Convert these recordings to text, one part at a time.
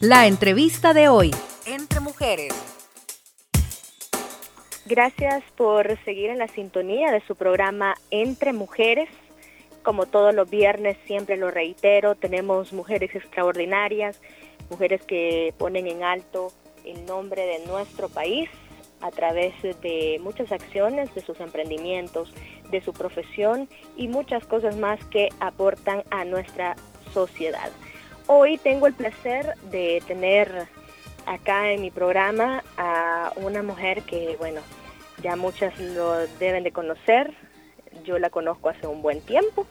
La entrevista de hoy. Entre mujeres. Gracias por seguir en la sintonía de su programa Entre Mujeres. Como todos los viernes, siempre lo reitero, tenemos mujeres extraordinarias, mujeres que ponen en alto el nombre de nuestro país a través de muchas acciones, de sus emprendimientos, de su profesión y muchas cosas más que aportan a nuestra sociedad. Hoy tengo el placer de tener acá en mi programa a una mujer que, bueno, ya muchas lo deben de conocer. Yo la conozco hace un buen tiempo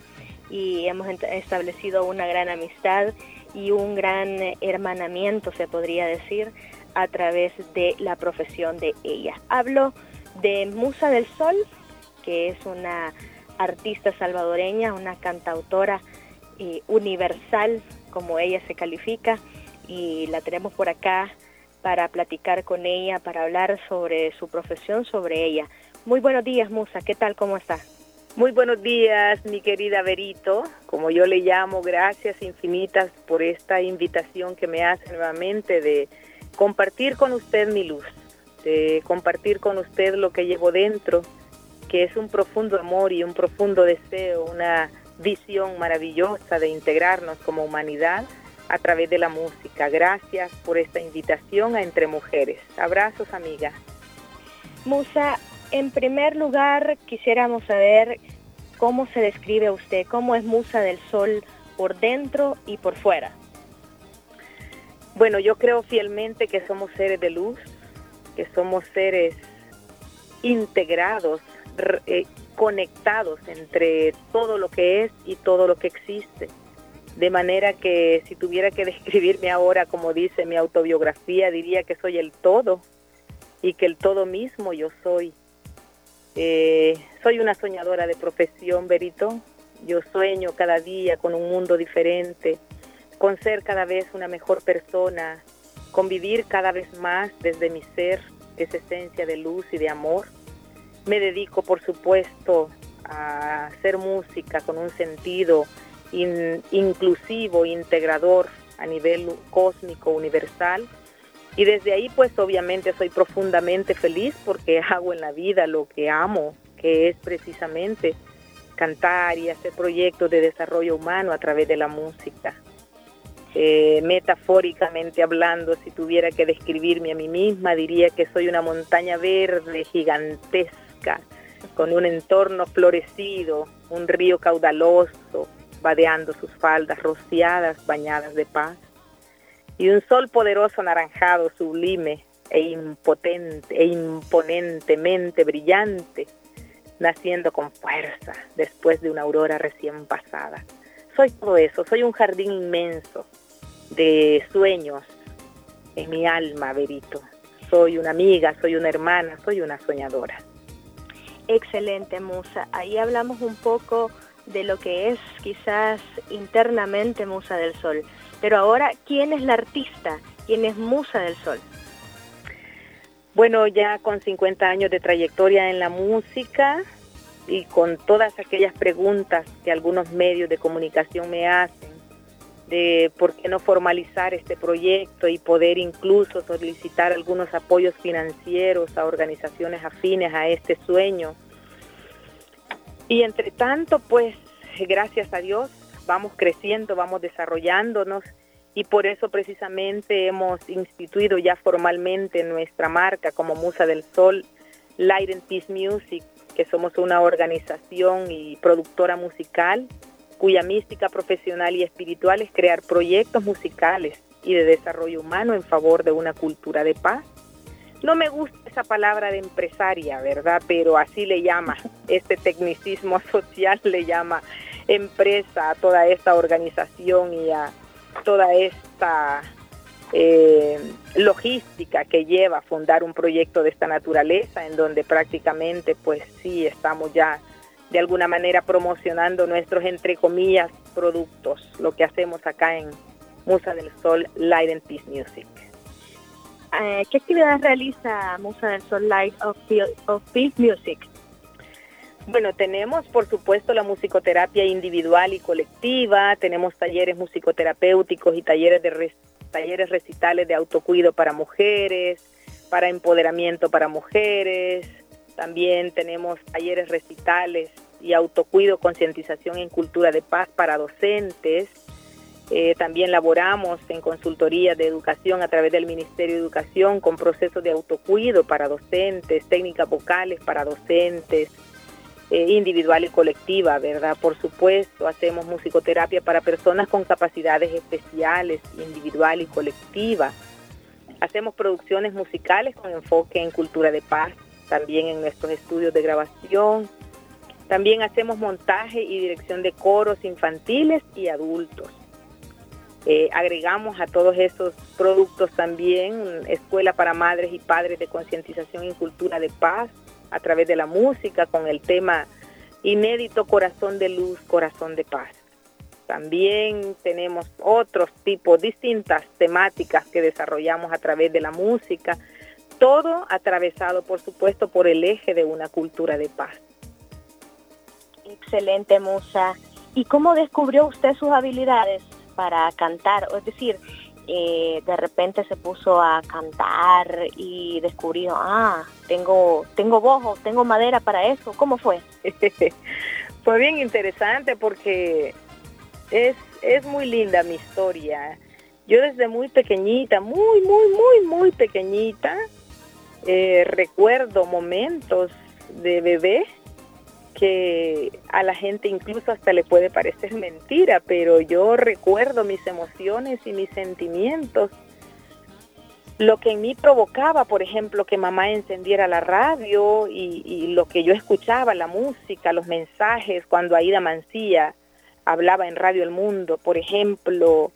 y hemos establecido una gran amistad y un gran hermanamiento, se podría decir, a través de la profesión de ella. Hablo de Musa del Sol, que es una artista salvadoreña, una cantautora eh, universal, como ella se califica, y la tenemos por acá para platicar con ella, para hablar sobre su profesión, sobre ella. Muy buenos días, Musa, ¿qué tal? ¿Cómo está? Muy buenos días, mi querida Verito, como yo le llamo, gracias infinitas por esta invitación que me hace nuevamente de compartir con usted mi luz, de compartir con usted lo que llevo dentro, que es un profundo amor y un profundo deseo, una visión maravillosa de integrarnos como humanidad a través de la música. Gracias por esta invitación a Entre Mujeres. Abrazos, amiga. Musa, en primer lugar quisiéramos saber cómo se describe usted, cómo es Musa del Sol por dentro y por fuera. Bueno, yo creo fielmente que somos seres de luz, que somos seres integrados, eh, conectados entre todo lo que es y todo lo que existe. De manera que si tuviera que describirme ahora, como dice mi autobiografía, diría que soy el todo y que el todo mismo yo soy. Eh, soy una soñadora de profesión, Berito. Yo sueño cada día con un mundo diferente, con ser cada vez una mejor persona, con vivir cada vez más desde mi ser, esa esencia de luz y de amor. Me dedico, por supuesto, a hacer música con un sentido inclusivo, integrador a nivel cósmico, universal. Y desde ahí, pues obviamente soy profundamente feliz porque hago en la vida lo que amo, que es precisamente cantar y hacer proyectos de desarrollo humano a través de la música. Eh, metafóricamente hablando, si tuviera que describirme a mí misma, diría que soy una montaña verde gigantesca, con un entorno florecido, un río caudaloso, vadeando sus faldas rociadas, bañadas de paz, y un sol poderoso anaranjado, sublime e impotente e imponentemente brillante, naciendo con fuerza después de una aurora recién pasada. Soy todo eso, soy un jardín inmenso, de sueños en mi alma, Berito. Soy una amiga, soy una hermana, soy una soñadora. Excelente, Musa. Ahí hablamos un poco de lo que es quizás internamente Musa del Sol. Pero ahora, ¿quién es la artista? ¿Quién es Musa del Sol? Bueno, ya con 50 años de trayectoria en la música y con todas aquellas preguntas que algunos medios de comunicación me hacen, de por qué no formalizar este proyecto y poder incluso solicitar algunos apoyos financieros a organizaciones afines a este sueño. Y entre tanto, pues gracias a Dios, vamos creciendo, vamos desarrollándonos y por eso precisamente hemos instituido ya formalmente nuestra marca como Musa del Sol, Light and Peace Music, que somos una organización y productora musical cuya mística profesional y espiritual es crear proyectos musicales y de desarrollo humano en favor de una cultura de paz. No me gusta esa palabra de empresaria, ¿verdad? Pero así le llama, este tecnicismo social le llama empresa a toda esta organización y a toda esta eh, logística que lleva a fundar un proyecto de esta naturaleza, en donde prácticamente pues sí estamos ya de alguna manera promocionando nuestros, entre comillas, productos, lo que hacemos acá en Musa del Sol Light and Peace Music. Eh, ¿Qué actividades realiza Musa del Sol Light of, Peace Music? Bueno, tenemos por supuesto la musicoterapia individual y colectiva, tenemos talleres musicoterapéuticos y talleres de talleres recitales de autocuido para mujeres, para empoderamiento para mujeres, también tenemos talleres recitales y autocuido, concientización en cultura de paz para docentes. Eh, también laboramos en consultoría de educación a través del Ministerio de Educación con procesos de autocuido para docentes, técnicas vocales para docentes, eh, individual y colectiva, ¿verdad? Por supuesto, hacemos musicoterapia para personas con capacidades especiales, individual y colectiva. Hacemos producciones musicales con enfoque en cultura de paz, también en nuestros estudios de grabación. También hacemos montaje y dirección de coros infantiles y adultos. Eh, agregamos a todos esos productos también Escuela para Madres y Padres de Concientización y Cultura de Paz, a través de la música con el tema inédito Corazón de Luz, Corazón de Paz. También tenemos otros tipos, distintas temáticas que desarrollamos a través de la música, todo atravesado, por supuesto, por el eje de una cultura de paz. Excelente, Musa. ¿Y cómo descubrió usted sus habilidades para cantar? Es decir, eh, de repente se puso a cantar y descubrió, ah, tengo, tengo bojo, tengo madera para eso. ¿Cómo fue? fue bien interesante porque es, es muy linda mi historia. Yo desde muy pequeñita, muy, muy, muy, muy pequeñita, eh, recuerdo momentos de bebé que a la gente incluso hasta le puede parecer mentira, pero yo recuerdo mis emociones y mis sentimientos. Lo que en mí provocaba, por ejemplo, que mamá encendiera la radio y, lo que yo escuchaba, la música, los mensajes, cuando Aida Mancía hablaba en Radio El Mundo, por ejemplo,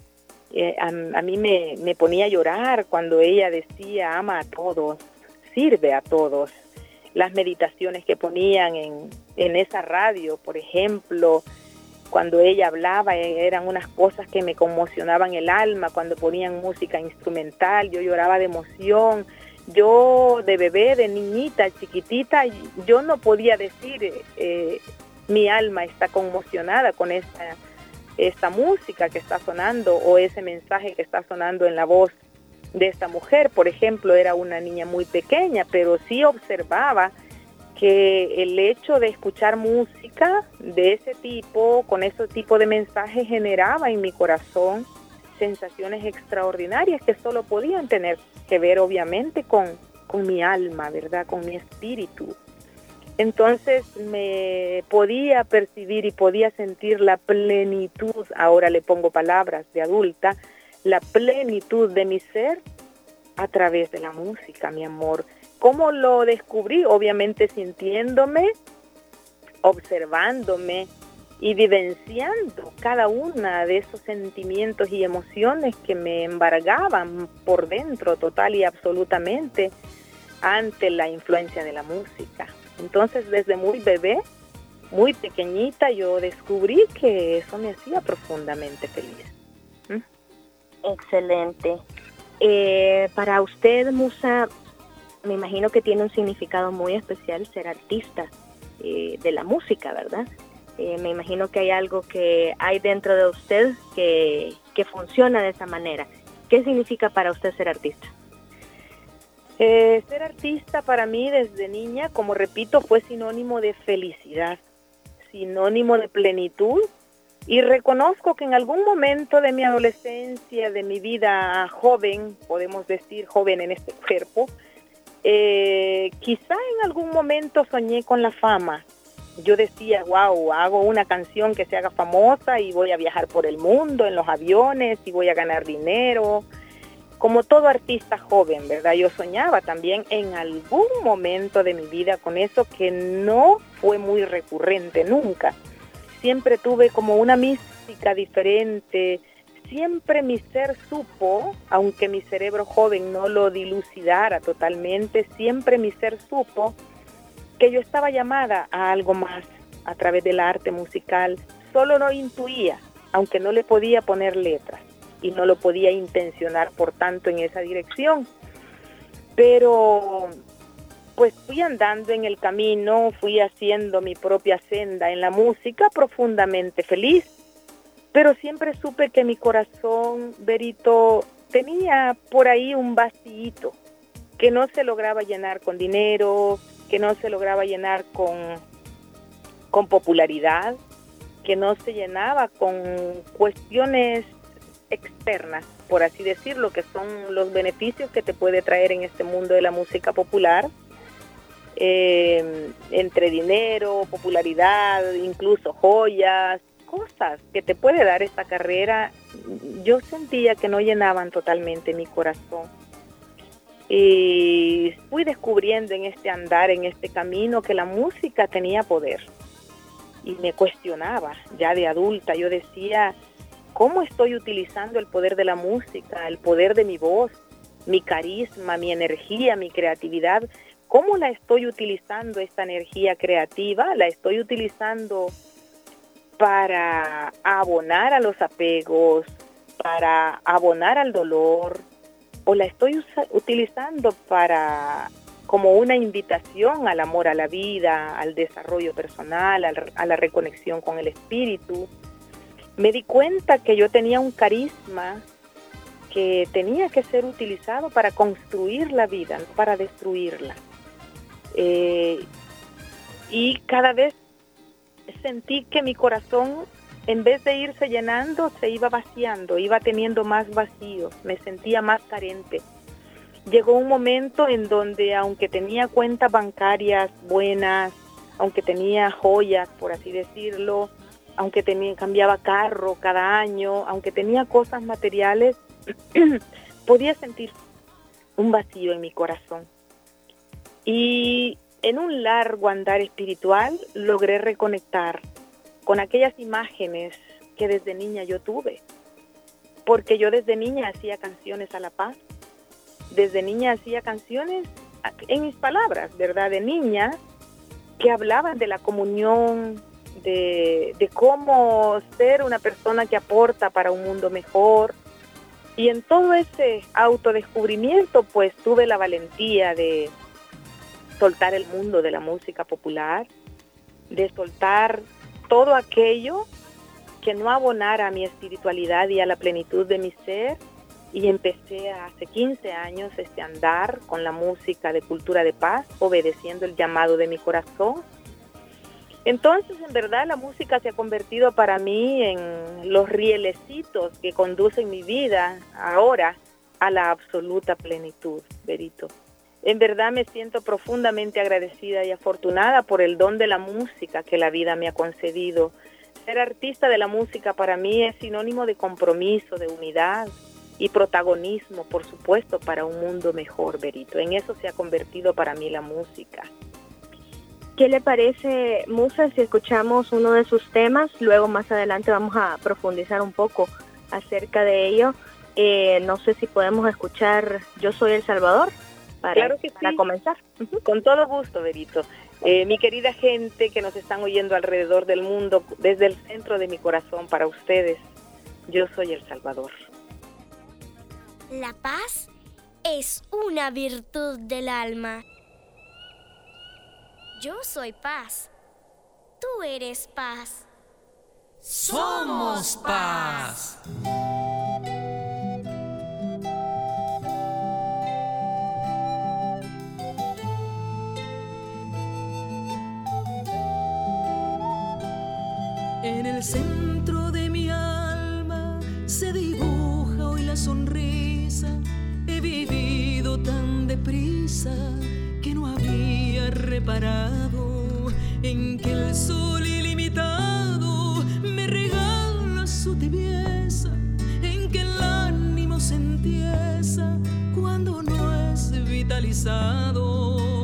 eh, a, a, mí me, me ponía a llorar cuando ella decía, ama a todos, sirve a todos las meditaciones que ponían en, en esa radio, por ejemplo, cuando ella hablaba, eh, eran unas cosas que me conmocionaban el alma, cuando ponían música instrumental, yo lloraba de emoción. Yo de bebé, de niñita, chiquitita, yo no podía decir, eh, mi alma está conmocionada con esta, esta música que está sonando o ese mensaje que está sonando en la voz de esta mujer. Por ejemplo, era una niña muy pequeña, pero sí observaba que el hecho de escuchar música de ese tipo, con ese tipo de mensajes, generaba en mi corazón sensaciones extraordinarias que solo podían tener que ver obviamente con, con mi alma, ¿verdad? Con mi espíritu. Entonces me podía percibir y podía sentir la plenitud, ahora le pongo palabras de adulta, la plenitud de mi ser a través de la música, mi amor. ¿Cómo lo descubrí? Obviamente sintiéndome, observándome y vivenciando cada una de esos sentimientos y emociones que me embargaban por dentro total y absolutamente ante la influencia de la música. Entonces desde muy bebé, muy pequeñita, yo descubrí que eso me hacía profundamente feliz. Excelente. Eh, para usted, Musa, me imagino que tiene un significado muy especial ser artista eh, de la música, ¿verdad? Eh, me imagino que hay algo que hay dentro de usted que, que funciona de esa manera. ¿Qué significa para usted ser artista? ser artista para mí desde niña, como repito, fue sinónimo de felicidad, sinónimo de plenitud y reconozco que en algún momento de mi adolescencia, de mi vida joven, podemos decir joven en este cuerpo, eh, quizá en algún momento soñé con la fama. Yo decía, wow, hago una canción que se haga famosa y voy a viajar por el mundo en los aviones y voy a ganar dinero. Como todo artista joven, ¿verdad? Yo soñaba también en algún momento de mi vida con eso que no fue muy recurrente nunca siempre tuve como una mística diferente, siempre mi ser supo, aunque mi cerebro joven no lo dilucidara totalmente, siempre mi ser supo que yo estaba llamada a algo más a través del arte musical, solo no intuía, aunque no le podía poner letras y no lo podía intencionar por tanto en esa dirección. Pero pues fui andando en el camino, fui haciendo mi propia senda en la música, profundamente feliz, pero siempre supe que mi corazón, Berito, tenía por ahí un vacío que no se lograba llenar con dinero, que no se lograba llenar con, con popularidad, que no se llenaba con cuestiones externas, por así decirlo, que son los beneficios que te puede traer en este mundo de la música popular, eh, entre dinero, popularidad, incluso joyas, cosas que te puede dar esta carrera, yo sentía que no llenaban totalmente mi corazón. Y fui descubriendo en este andar, en este camino, que la música tenía poder. Y me cuestionaba, ya de adulta, yo decía, ¿cómo estoy utilizando el poder de la música, el poder de mi voz, mi carisma, mi energía, mi creatividad? ¿Cómo la estoy utilizando esta energía creativa? ¿La estoy utilizando para abonar a los apegos, para abonar al dolor, o la estoy utilizando para como una invitación al amor a la vida, al desarrollo personal, a la reconexión con el espíritu. Me di cuenta que yo tenía un carisma que tenía que ser utilizado para construir la vida, no para destruirla. Eh, y cada vez sentí que mi corazón, en vez de irse llenando, se iba vaciando, iba teniendo más vacío, me sentía más carente. Llegó un momento en donde, aunque tenía cuentas bancarias buenas, aunque tenía joyas, por así decirlo, aunque tenía, cambiaba carro cada año, aunque tenía cosas materiales, podía sentir un vacío en mi corazón. Y en un largo andar espiritual logré reconectar con aquellas imágenes que desde niña yo tuve, porque yo desde niña hacía canciones a la paz, desde niña hacía canciones en mis palabras, ¿verdad? De niña, que hablaban de la comunión, de, cómo ser una persona que aporta para un mundo mejor. Y en todo ese autodescubrimiento, pues tuve la valentía de, soltar el mundo de la música popular, de soltar todo aquello que no abonara a mi espiritualidad y a la plenitud de mi ser. Y empecé hace 15 años este andar con la música de cultura de paz, obedeciendo el llamado de mi corazón. Entonces, en verdad, la música se ha convertido para mí en los rielecitos que conducen mi vida ahora a la absoluta plenitud, Berito. En verdad me siento profundamente agradecida y afortunada por el don de la música que la vida me ha concedido. Ser artista de la música para mí es sinónimo de compromiso, de unidad y protagonismo, por supuesto, para un mundo mejor, Berito. En eso se ha convertido para mí la música. ¿Qué le parece, Musa, si escuchamos uno de sus temas? Luego más adelante vamos a profundizar un poco acerca de ello. Eh, no sé si podemos escuchar Yo Soy El Salvador para, claro que para comenzar. Con todo gusto, Berito. Eh, mi querida gente que nos están oyendo alrededor del mundo, desde el centro de mi corazón para ustedes, yo soy El Salvador. La paz es una virtud del alma. Yo soy paz. Tú eres paz. Somos paz. El centro de mi alma se dibuja hoy la sonrisa. He vivido tan deprisa que no había reparado en que el sol ilimitado me regala su tibieza, en que el ánimo se entiesa cuando no es vitalizado.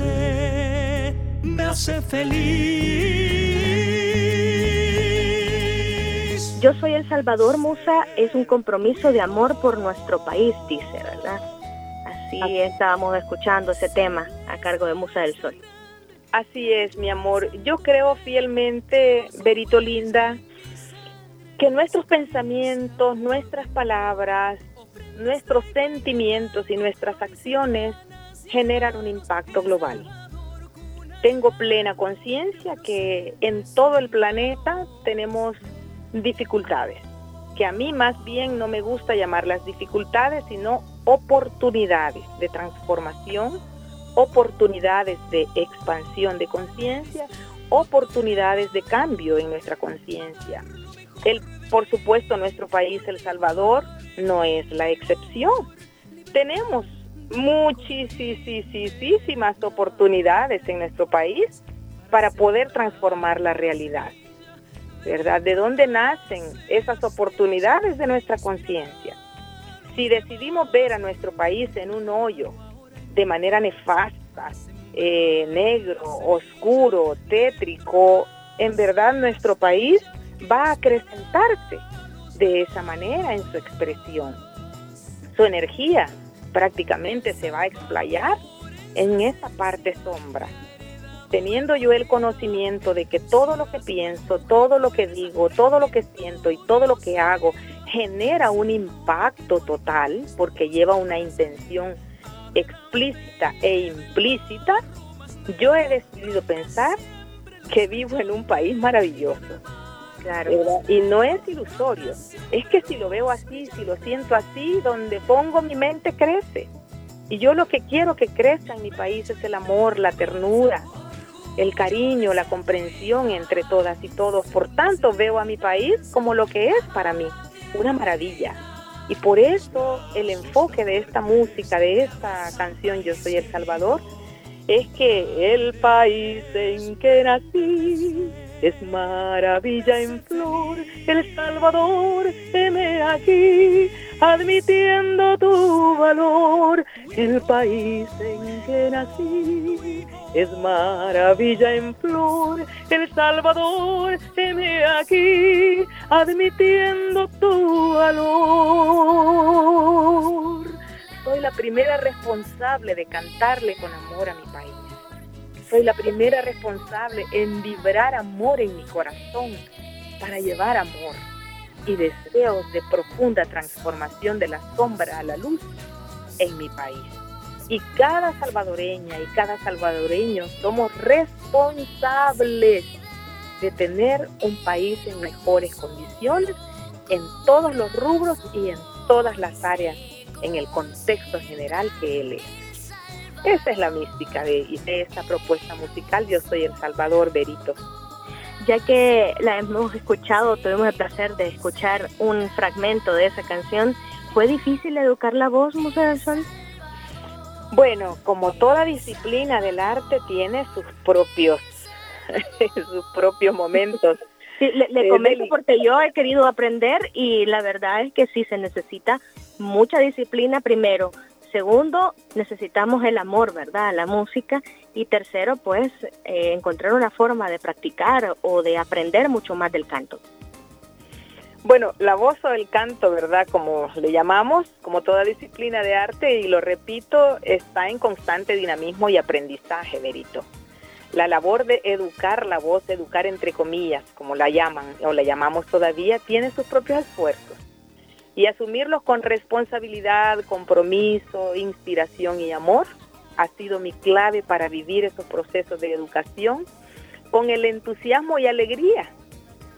Me hace feliz. Yo soy El Salvador, Musa, es un compromiso de amor por nuestro país, dice, ¿verdad? Así estábamos escuchando ese tema a cargo de Musa del Sol. Así es, mi amor. Yo creo fielmente, Berito Linda, que nuestros pensamientos, nuestras palabras, nuestros sentimientos y nuestras acciones generan un impacto global. Tengo plena conciencia que en todo el planeta tenemos dificultades, que a mí más bien no me gusta llamarlas dificultades, sino oportunidades de transformación, oportunidades de expansión de conciencia, oportunidades de cambio en nuestra conciencia. Por supuesto, nuestro país, El Salvador, no es la excepción. Tenemos muchísimas oportunidades en nuestro país para poder transformar la realidad. ¿Verdad? ¿De dónde nacen esas oportunidades de nuestra conciencia? Si decidimos ver a nuestro país en un hoyo de manera nefasta, eh, negro, oscuro, tétrico, en verdad nuestro país va a acrecentarse de esa manera en su expresión. Su energía prácticamente se va a explayar en esa parte sombra. Teniendo yo el conocimiento de que todo lo que pienso, todo lo que digo, todo lo que siento y todo lo que hago genera un impacto total porque lleva una intención explícita e implícita, yo he decidido pensar que vivo en un país maravilloso. Claro. Y no es ilusorio. Es que si lo veo así, si lo siento así, donde pongo mi mente crece. Y yo lo que quiero que crezca en mi país es el amor, la ternura, el cariño, la comprensión entre todas y todos. Por tanto, veo a mi país como lo que es para mí, una maravilla. Y por eso el enfoque de esta música, de esta canción Yo Soy El Salvador, es que el país en que nací es maravilla en flor, El Salvador, heme aquí, admitiendo tu valor, el país en que nací es maravilla en flor, El Salvador, heme aquí, admitiendo tu valor. Soy la primera responsable de cantarle con amor a mi país. Soy la primera responsable en vibrar amor en mi corazón para llevar amor y deseos de profunda transformación de la sombra a la luz en mi país. Y cada salvadoreña y cada salvadoreño somos responsables de tener un país en mejores condiciones en todos los rubros y en todas las áreas en el contexto general que él es. Esa es la mística de, de esta propuesta musical. Yo soy El Salvador Berito. Ya que la hemos escuchado, tuvimos el placer de escuchar un fragmento de esa canción, ¿fue difícil educar la voz, Musa del Sol? Bueno, como toda disciplina del arte tiene sus propios, sus propios momentos. Sí, le, le comento porque yo he querido aprender y la verdad es que sí se necesita mucha disciplina primero. Segundo, necesitamos el amor, ¿verdad? La música. Y tercero, pues, eh, encontrar una forma de practicar o de aprender mucho más del canto. Bueno, la voz o el canto, ¿verdad? Como le llamamos, como toda disciplina de arte, y lo repito, está en constante dinamismo y aprendizaje, Verito. La labor de educar la voz, educar entre comillas, como la llaman o la llamamos todavía, tiene sus propios esfuerzos. Y asumirlos con responsabilidad, compromiso, inspiración y amor ha sido mi clave para vivir esos procesos de educación con el entusiasmo y alegría,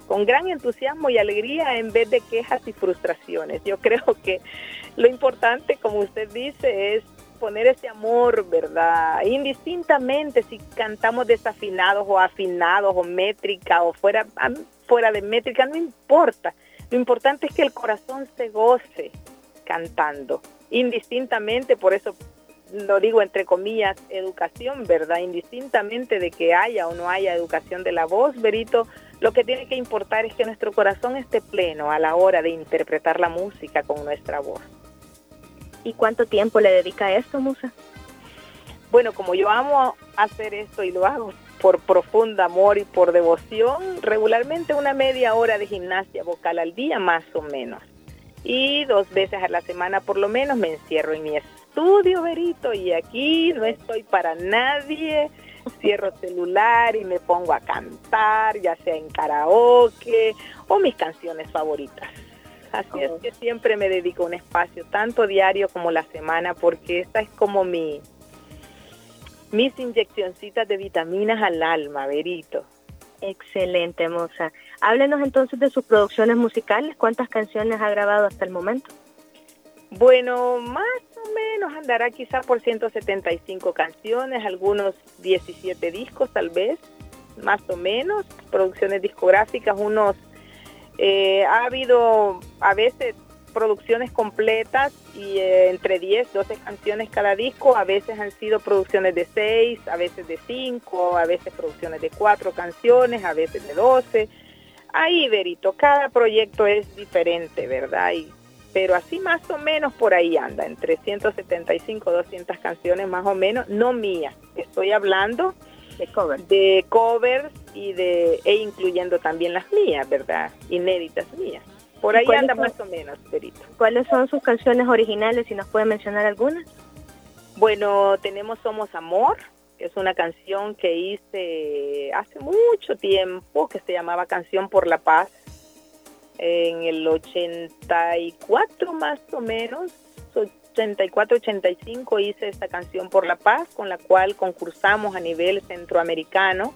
con gran entusiasmo y alegría en vez de quejas y frustraciones. Yo creo que lo importante, como usted dice, es poner ese amor, ¿verdad? Indistintamente si cantamos desafinados o afinados o métrica o fuera, fuera de métrica, no importa. Lo importante es que el corazón se goce cantando, indistintamente, por eso lo digo entre comillas, educación, ¿verdad? Indistintamente de que haya o no haya educación de la voz, Berito, lo que tiene que importar es que nuestro corazón esté pleno a la hora de interpretar la música con nuestra voz. ¿Y cuánto tiempo le dedica a esto, Musa? Bueno, como yo amo hacer esto y lo hago por profundo amor y por devoción, regularmente una media hora de gimnasia vocal al día más o menos. Y dos veces a la semana por lo menos me encierro en mi estudio, Verito, y aquí no estoy para nadie. Cierro celular y me pongo a cantar, ya sea en karaoke o mis canciones favoritas. Así es que siempre me dedico un espacio, tanto diario como la semana, porque esta es como mi mis inyeccioncitas de vitaminas al alma, Verito. Excelente, Moza. Háblenos entonces de sus producciones musicales. ¿Cuántas canciones ha grabado hasta el momento? Bueno, más o menos andará quizá por 175 canciones, algunos 17 discos tal vez, más o menos, producciones discográficas, unos eh, ha habido a veces producciones completas y eh, entre 10, 12 canciones cada disco, a veces han sido producciones de 6, a veces de 5, a veces producciones de 4 canciones, a veces de 12. Ahí, Verito, cada proyecto es diferente, ¿verdad? Y, pero así más o menos por ahí anda, entre 175, 200 canciones más o menos, no mías, estoy hablando de covers. De covers y de, e incluyendo también las mías, ¿verdad? Inéditas mías. Por ahí anda más o menos, Perito. ¿Cuáles son sus canciones originales, si nos puede mencionar algunas? Bueno, tenemos Somos Amor, que es una canción que hice hace mucho tiempo, que se llamaba Canción por la Paz, en el 84 más o menos, 84-85 hice esta canción por la paz, con la cual concursamos a nivel centroamericano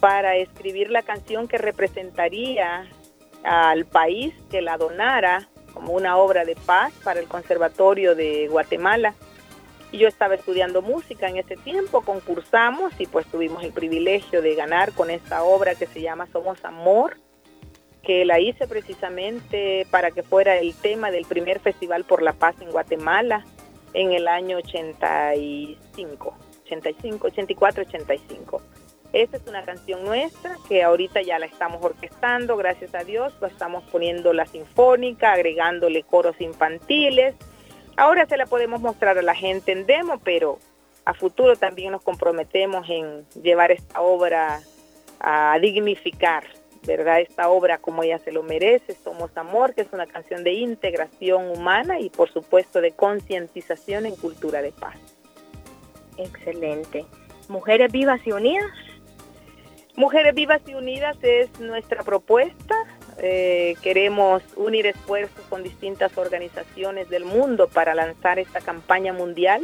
para escribir la canción que representaría al país que la donara como una obra de paz para el Conservatorio de Guatemala. Y yo estaba estudiando música en ese tiempo, concursamos y pues tuvimos el privilegio de ganar con esta obra que se llama Somos Amor que la hice precisamente para que fuera el tema del primer Festival por la Paz en Guatemala en el año 85, 85, 84, 85. Esta es una canción nuestra que ahorita ya la estamos orquestando, gracias a Dios, la estamos poniendo la sinfónica, agregándole coros infantiles. Ahora se la podemos mostrar a la gente en demo, pero a futuro también nos comprometemos en llevar esta obra a dignificar ¿verdad? Esta obra como ella se lo merece, Somos Amor, que es una canción de integración humana y por supuesto de concientización en cultura de paz. Excelente. Mujeres vivas y unidas. Mujeres vivas y unidas es nuestra propuesta. Eh, queremos unir esfuerzos con distintas organizaciones del mundo para lanzar esta campaña mundial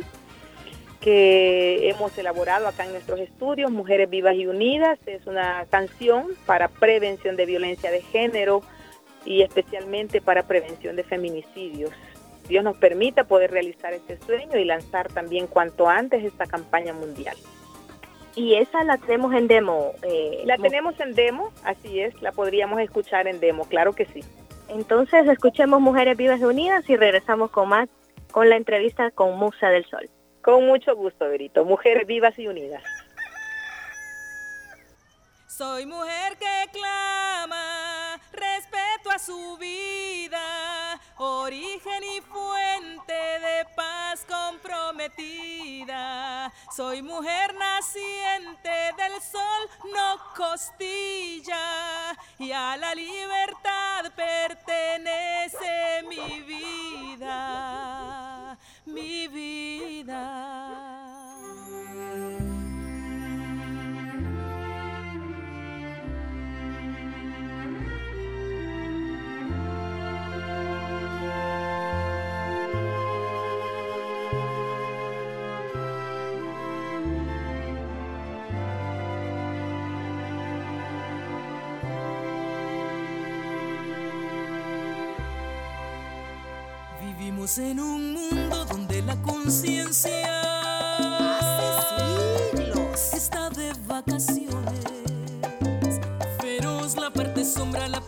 que hemos elaborado acá en nuestros estudios, Mujeres Vivas y Unidas. Es una canción para prevención de violencia de género y especialmente para prevención de feminicidios. Dios nos permita poder realizar este sueño y lanzar también cuanto antes esta campaña mundial. Y esa la tenemos en demo. Eh, la tenemos en demo, así es, la podríamos escuchar en demo, claro que sí. Entonces escuchemos Mujeres Vivas y Unidas y regresamos con más con la entrevista con Musa del Sol. Con mucho gusto, Verito. Mujeres vivas y unidas. Soy mujer que clama respeto a su vida, origen y fuente de paz comprometida. Soy mujer naciente del sol, no costilla, y a la libertad pertenece mi vida, mi vida. Vivimos en un mundo donde la conciencia hace siglos está de vacaciones. Feroz la parte sombra, la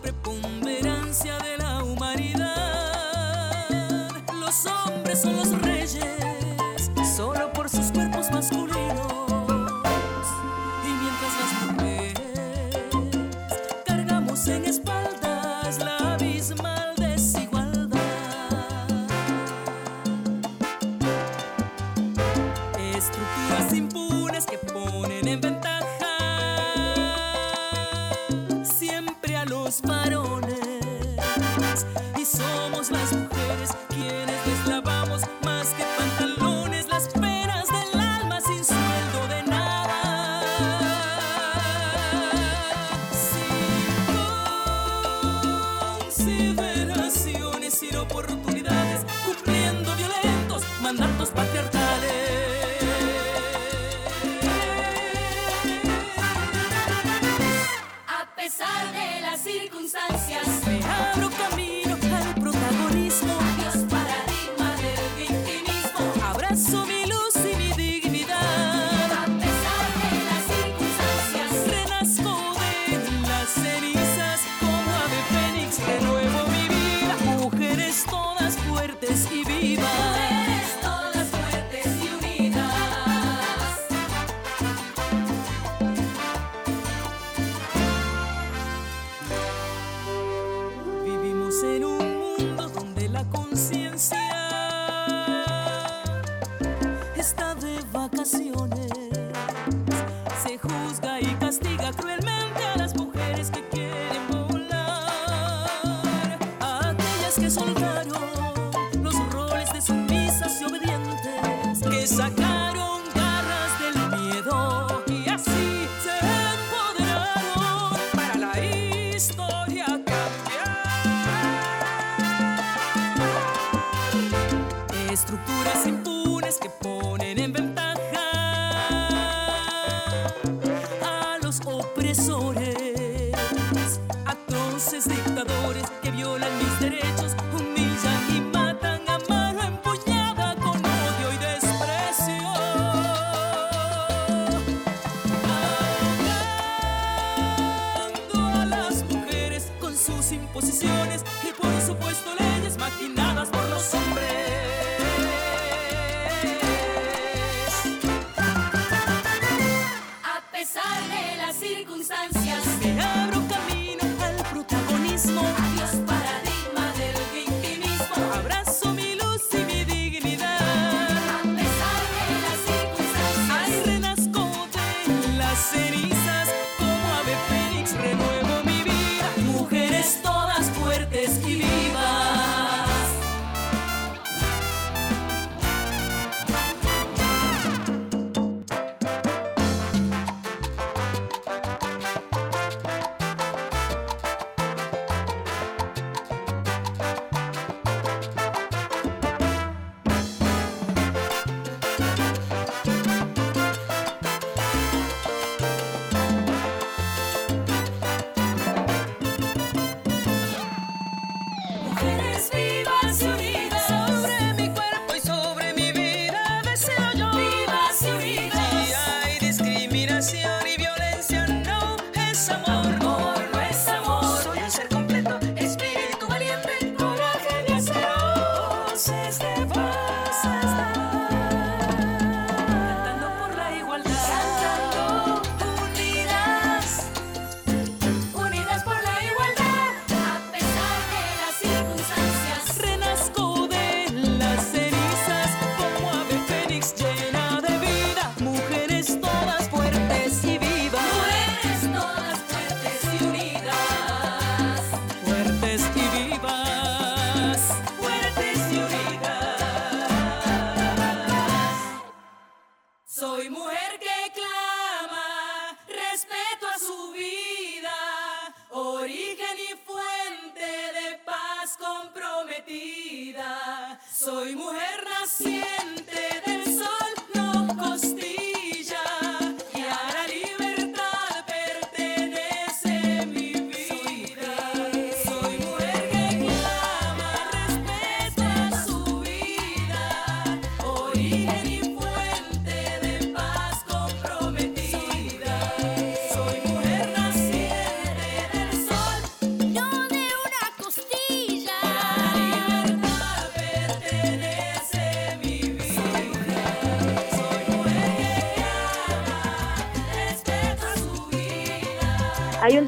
Soy mujer naciente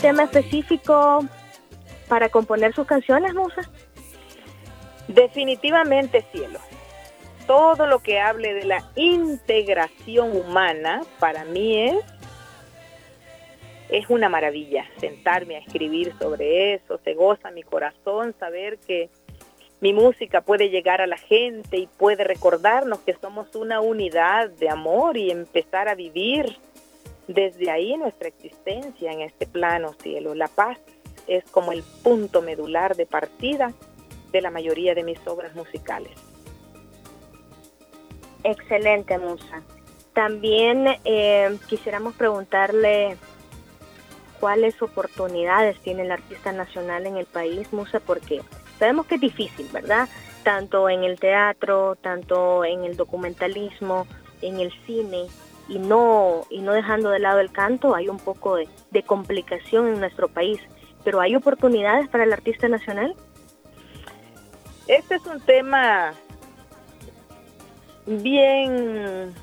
tema específico para componer sus canciones, Musa? Definitivamente cielo. Todo lo que hable de la integración humana para mí es es una maravilla sentarme a escribir sobre eso, se goza mi corazón saber que mi música puede llegar a la gente y puede recordarnos que somos una unidad de amor y empezar a vivir desde ahí nuestra existencia en este plano cielo. La paz es como el punto medular de partida de la mayoría de mis obras musicales. Excelente, Musa. También eh, quisiéramos preguntarle cuáles oportunidades tiene el artista nacional en el país, Musa, porque sabemos que es difícil, ¿verdad? Tanto en el teatro, tanto en el documentalismo, en el cine, y no, y no dejando de lado el canto, hay un poco de, complicación en nuestro país. Pero ¿hay oportunidades para el artista nacional? Este es un tema bien,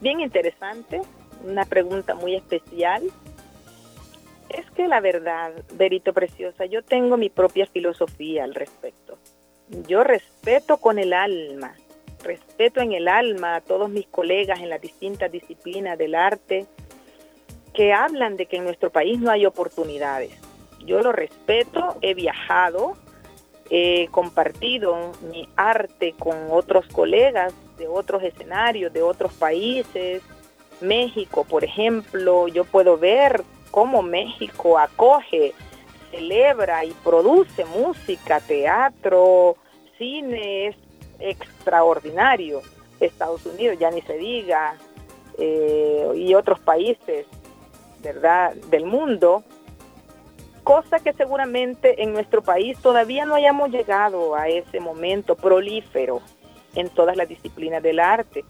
bien interesante, una pregunta muy especial. Es que la verdad, Verito Preciosa, yo tengo mi propia filosofía al respecto. Yo respeto con el alma, respeto en el alma a todos mis colegas en las distintas disciplinas del arte que hablan de que en nuestro país no hay oportunidades. Yo lo respeto, he viajado, he compartido mi arte con otros colegas de otros escenarios, de otros países. México, por ejemplo, yo puedo ver cómo México acoge, celebra y produce música, teatro, cine, extraordinario. Estados Unidos, ya ni se diga, eh, y otros países, ¿verdad?, del mundo, cosa que seguramente en nuestro país todavía no hayamos llegado a ese momento prolífero en todas las disciplinas del arte.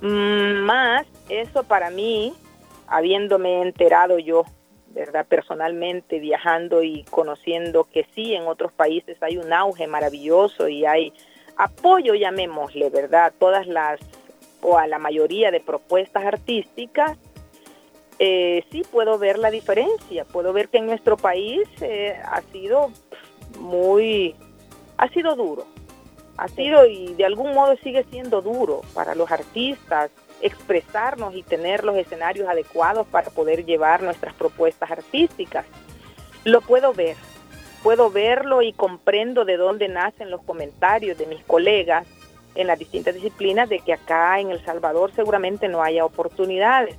Mm, Más, eso para mí, habiéndome enterado yo, ¿verdad? Personalmente, viajando y conociendo que sí, en otros países hay un auge maravilloso y hay apoyo, llamémosle, ¿verdad? Todas las, o a la mayoría de propuestas artísticas, eh, sí puedo ver la diferencia. Puedo ver que en nuestro país eh, ha sido muy, ha sido duro. Ha sido y de algún modo sigue siendo duro para los artistas expresarnos y tener los escenarios adecuados para poder llevar nuestras propuestas artísticas. Lo puedo ver, puedo verlo y comprendo de dónde nacen los comentarios de mis colegas en las distintas disciplinas de que acá en El Salvador seguramente no haya oportunidades.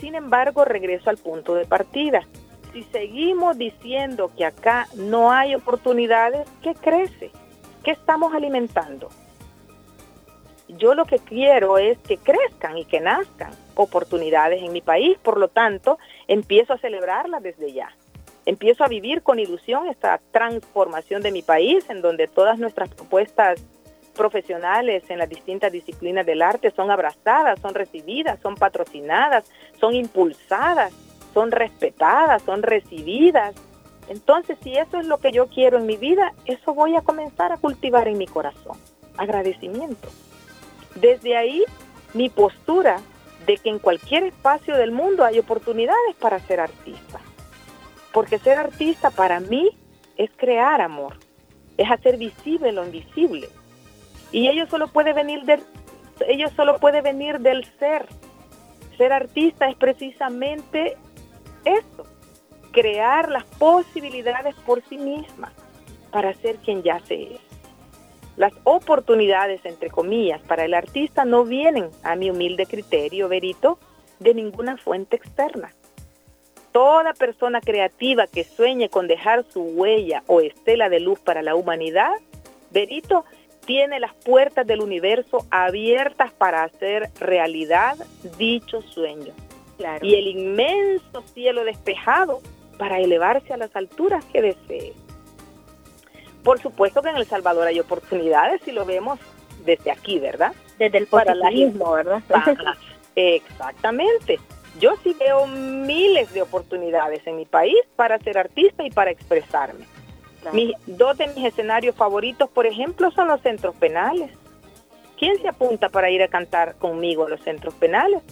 Sin embargo, regreso al punto de partida. Si seguimos diciendo que acá no hay oportunidades, ¿qué crece? ¿Qué estamos alimentando? Yo lo que quiero es que crezcan y que nazcan oportunidades en mi país, por lo tanto, empiezo a celebrarlas desde ya. Empiezo a vivir con ilusión esta transformación de mi país, en donde todas nuestras propuestas profesionales en las distintas disciplinas del arte son abrazadas, son recibidas, son patrocinadas, son impulsadas, son respetadas, son recibidas. Entonces, si eso es lo que yo quiero en mi vida, eso voy a comenzar a cultivar en mi corazón. Agradecimiento. Desde ahí, mi postura de que en cualquier espacio del mundo hay oportunidades para ser artista. Porque ser artista para mí es crear amor, es hacer visible lo invisible. Y ello solo puede venir del, solo puede venir del ser. Ser artista es precisamente eso, crear las posibilidades por sí misma para ser quien ya se es. Las oportunidades, entre comillas, para el artista no vienen, a mi humilde criterio, Verito, de ninguna fuente externa. Toda persona creativa que sueñe con dejar su huella o estela de luz para la humanidad, Verito, tiene las puertas del universo abiertas para hacer realidad dicho sueño. Y el inmenso cielo despejado para elevarse a las alturas que desee. Por supuesto que en El Salvador hay oportunidades si lo vemos desde aquí, ¿verdad? Desde el positivismo, ¿verdad? exactamente. Yo sí veo miles de oportunidades en mi país para ser artista y para expresarme. Mis, dos de mis escenarios favoritos, por ejemplo, son los centros penales. ¿Quién se apunta para ir a cantar conmigo a los centros penales?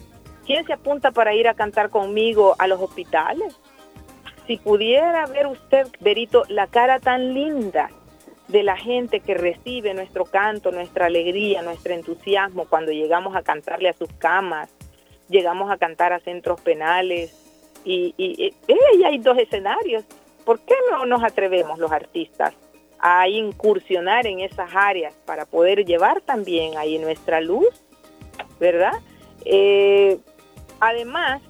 ¿Quién se apunta para ir a cantar conmigo a los hospitales? Si pudiera ver usted, Berito, la cara tan linda de la gente que recibe nuestro canto, nuestra alegría, nuestro entusiasmo cuando llegamos a cantarle a sus camas, llegamos a cantar a centros penales y, y, y hay dos escenarios. ¿Por qué no nos atrevemos los artistas a incursionar en esas áreas para poder llevar también ahí nuestra luz, verdad? Eh, además,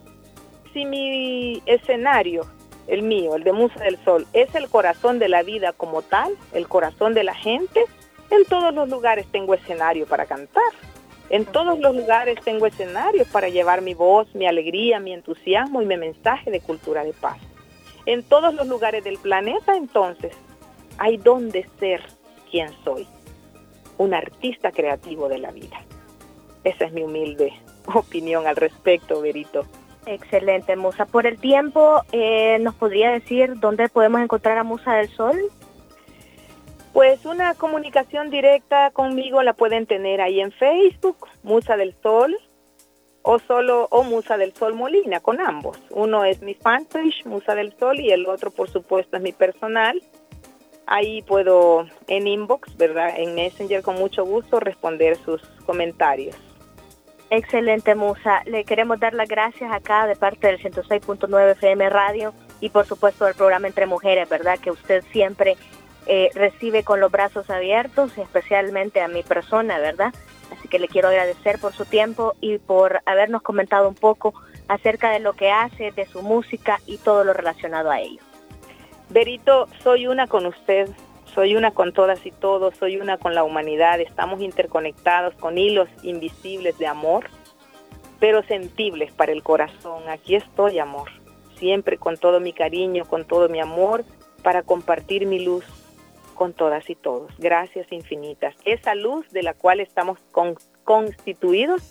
si mi escenario, el mío, el de Musa del Sol, es el corazón de la vida como tal, el corazón de la gente, en todos los lugares tengo escenario para cantar. En todos los lugares tengo escenarios para llevar mi voz, mi alegría, mi entusiasmo y mi mensaje de cultura de paz. En todos los lugares del planeta, entonces, hay donde ser quien soy, un artista creativo de la vida. Esa es mi humilde opinión al respecto, Verito. Excelente, Musa. Por el tiempo, eh, ¿nos podría decir dónde podemos encontrar a Musa del Sol? Pues una comunicación directa conmigo la pueden tener ahí en Facebook, Musa del Sol, o solo o Musa del Sol Molina, con ambos. Uno es mi fanpage, Musa del Sol, y el otro, por supuesto, es mi personal. Ahí puedo en inbox, ¿verdad? En Messenger con mucho gusto responder sus comentarios. Excelente, Musa. Le queremos dar las gracias acá de parte del 106.9 FM Radio y por supuesto del programa Entre Mujeres, ¿verdad? Que usted siempre eh, recibe con los brazos abiertos, especialmente a mi persona, ¿verdad? Así que le quiero agradecer por su tiempo y por habernos comentado un poco acerca de lo que hace, de su música y todo lo relacionado a ello. Berito, soy una con usted, soy una con todas y todos, soy una con la humanidad, estamos interconectados con hilos invisibles de amor, pero sentibles para el corazón. Aquí estoy, amor, siempre con todo mi cariño, con todo mi amor, para compartir mi luz con todas y todos. Gracias infinitas. Esa luz de la cual estamos constituidos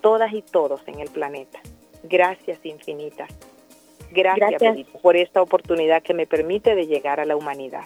todas y todos en el planeta. Gracias infinitas. Gracias, por esta oportunidad que me permite de llegar a la humanidad.